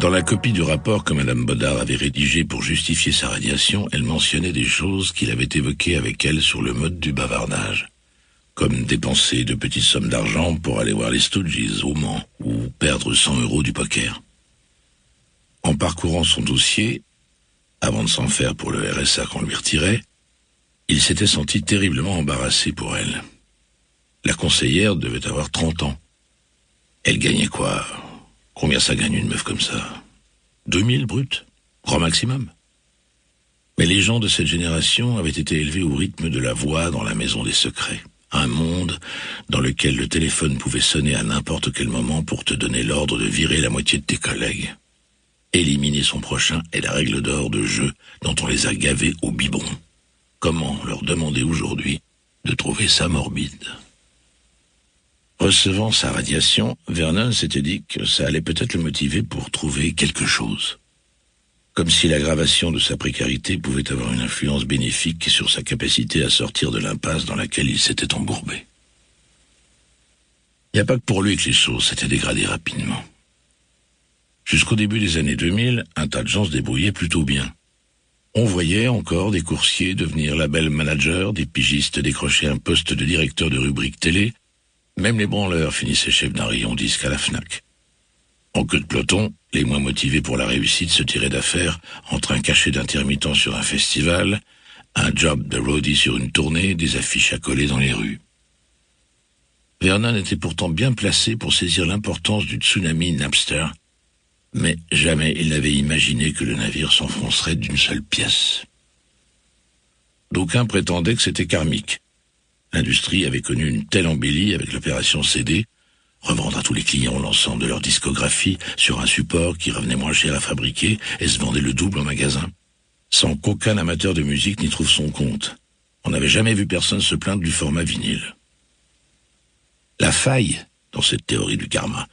Dans la copie du rapport que Madame Bodard avait rédigé pour justifier sa radiation, elle mentionnait des choses qu'il avait évoquées avec elle sur le mode du bavardage, comme dépenser de petites sommes d'argent pour aller voir les Stooges au Mans ou perdre 100 euros du poker. En parcourant son dossier, avant de s'en faire pour le RSA qu'on lui retirait, il s'était senti terriblement embarrassé pour elle. La conseillère devait avoir 30 ans. Elle gagnait quoi? Combien ça gagne une meuf comme ça? 2000 brut? Grand maximum. Mais les gens de cette génération avaient été élevés au rythme de la voix dans la maison des secrets. Un monde dans lequel le téléphone pouvait sonner à n'importe quel moment pour te donner l'ordre de virer la moitié de tes collègues. Éliminer son prochain est la règle d'or de jeu dont on les a gavés au biberon. Comment leur demander aujourd'hui de trouver ça morbide? Recevant sa radiation, Vernon s'était dit que ça allait peut-être le motiver pour trouver quelque chose. Comme si l'aggravation de sa précarité pouvait avoir une influence bénéfique sur sa capacité à sortir de l'impasse dans laquelle il s'était embourbé. Il n'y a pas que pour lui que les choses s'étaient dégradées rapidement. Jusqu'au début des années 2000, un tas de gens se débrouillaient plutôt bien. On voyait encore des coursiers devenir label manager, des pigistes décrocher un poste de directeur de rubrique télé, même les branleurs finissaient chef d'un rayon disque à la FNAC. En queue de peloton, les moins motivés pour la réussite se tiraient d'affaires entre un cachet d'intermittent sur un festival, un job de roadie sur une tournée, des affiches à coller dans les rues. Vernon était pourtant bien placé pour saisir l'importance du tsunami Napster, mais jamais il n'avait imaginé que le navire s'enfoncerait d'une seule pièce. D'aucuns prétendaient que c'était karmique, L'industrie avait connu une telle embellie avec l'opération CD, revendre à tous les clients l'ensemble de leur discographie sur un support qui revenait moins cher à fabriquer et se vendait le double en magasin, sans qu'aucun amateur de musique n'y trouve son compte. On n'avait jamais vu personne se plaindre du format vinyle. La faille dans cette théorie du karma,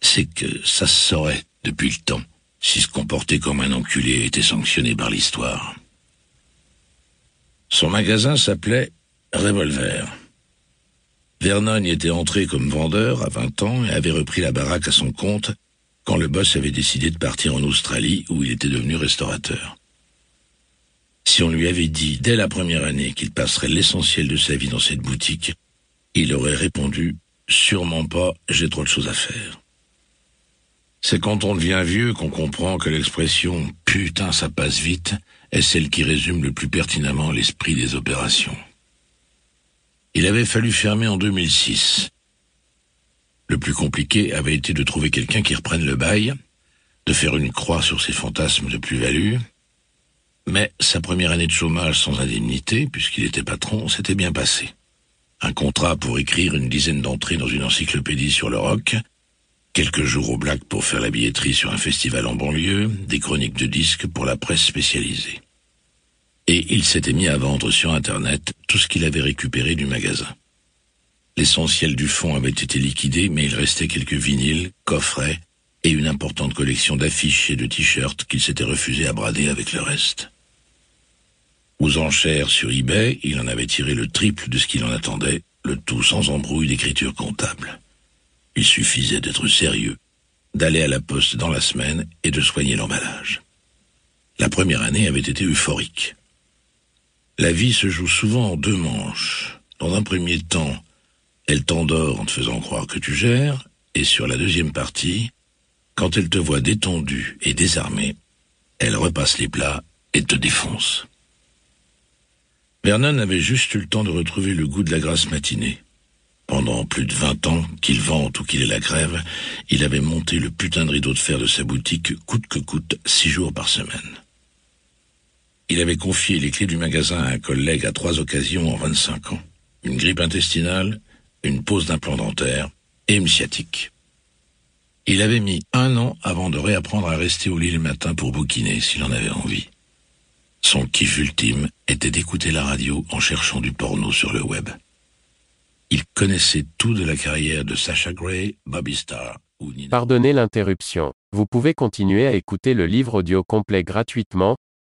c'est que ça se saurait depuis le temps si se comporter comme un enculé était sanctionné par l'histoire. Son magasin s'appelait Revolver. Vernon y était entré comme vendeur à 20 ans et avait repris la baraque à son compte quand le boss avait décidé de partir en Australie où il était devenu restaurateur. Si on lui avait dit dès la première année qu'il passerait l'essentiel de sa vie dans cette boutique, il aurait répondu Sûrement pas, j'ai trop de choses à faire. C'est quand on devient vieux qu'on comprend que l'expression Putain, ça passe vite est celle qui résume le plus pertinemment l'esprit des opérations. Il avait fallu fermer en 2006. Le plus compliqué avait été de trouver quelqu'un qui reprenne le bail, de faire une croix sur ses fantasmes de plus-value, mais sa première année de chômage sans indemnité, puisqu'il était patron, s'était bien passé. Un contrat pour écrire une dizaine d'entrées dans une encyclopédie sur le rock, quelques jours au black pour faire la billetterie sur un festival en banlieue, des chroniques de disques pour la presse spécialisée et il s'était mis à vendre sur Internet tout ce qu'il avait récupéré du magasin. L'essentiel du fonds avait été liquidé, mais il restait quelques vinyles, coffrets et une importante collection d'affiches et de t-shirts qu'il s'était refusé à brader avec le reste. Aux enchères sur eBay, il en avait tiré le triple de ce qu'il en attendait, le tout sans embrouille d'écriture comptable. Il suffisait d'être sérieux, d'aller à la poste dans la semaine et de soigner l'emballage. La première année avait été euphorique. La vie se joue souvent en deux manches. Dans un premier temps, elle t'endort en te faisant croire que tu gères, et sur la deuxième partie, quand elle te voit détendu et désarmé, elle repasse les plats et te défonce. Vernon avait juste eu le temps de retrouver le goût de la grasse matinée. Pendant plus de vingt ans, qu'il vente ou qu'il ait la grève, il avait monté le putain de rideau de fer de sa boutique coûte que coûte six jours par semaine. Il avait confié les clés du magasin à un collègue à trois occasions en 25 ans. Une grippe intestinale, une pause d'implant dentaire et une sciatique. Il avait mis un an avant de réapprendre à rester au lit le matin pour bouquiner s'il en avait envie. Son kiff ultime était d'écouter la radio en cherchant du porno sur le web. Il connaissait tout de la carrière de Sacha Gray, Bobby Starr ou Nina. Pardonnez l'interruption. Vous pouvez continuer à écouter le livre audio complet gratuitement,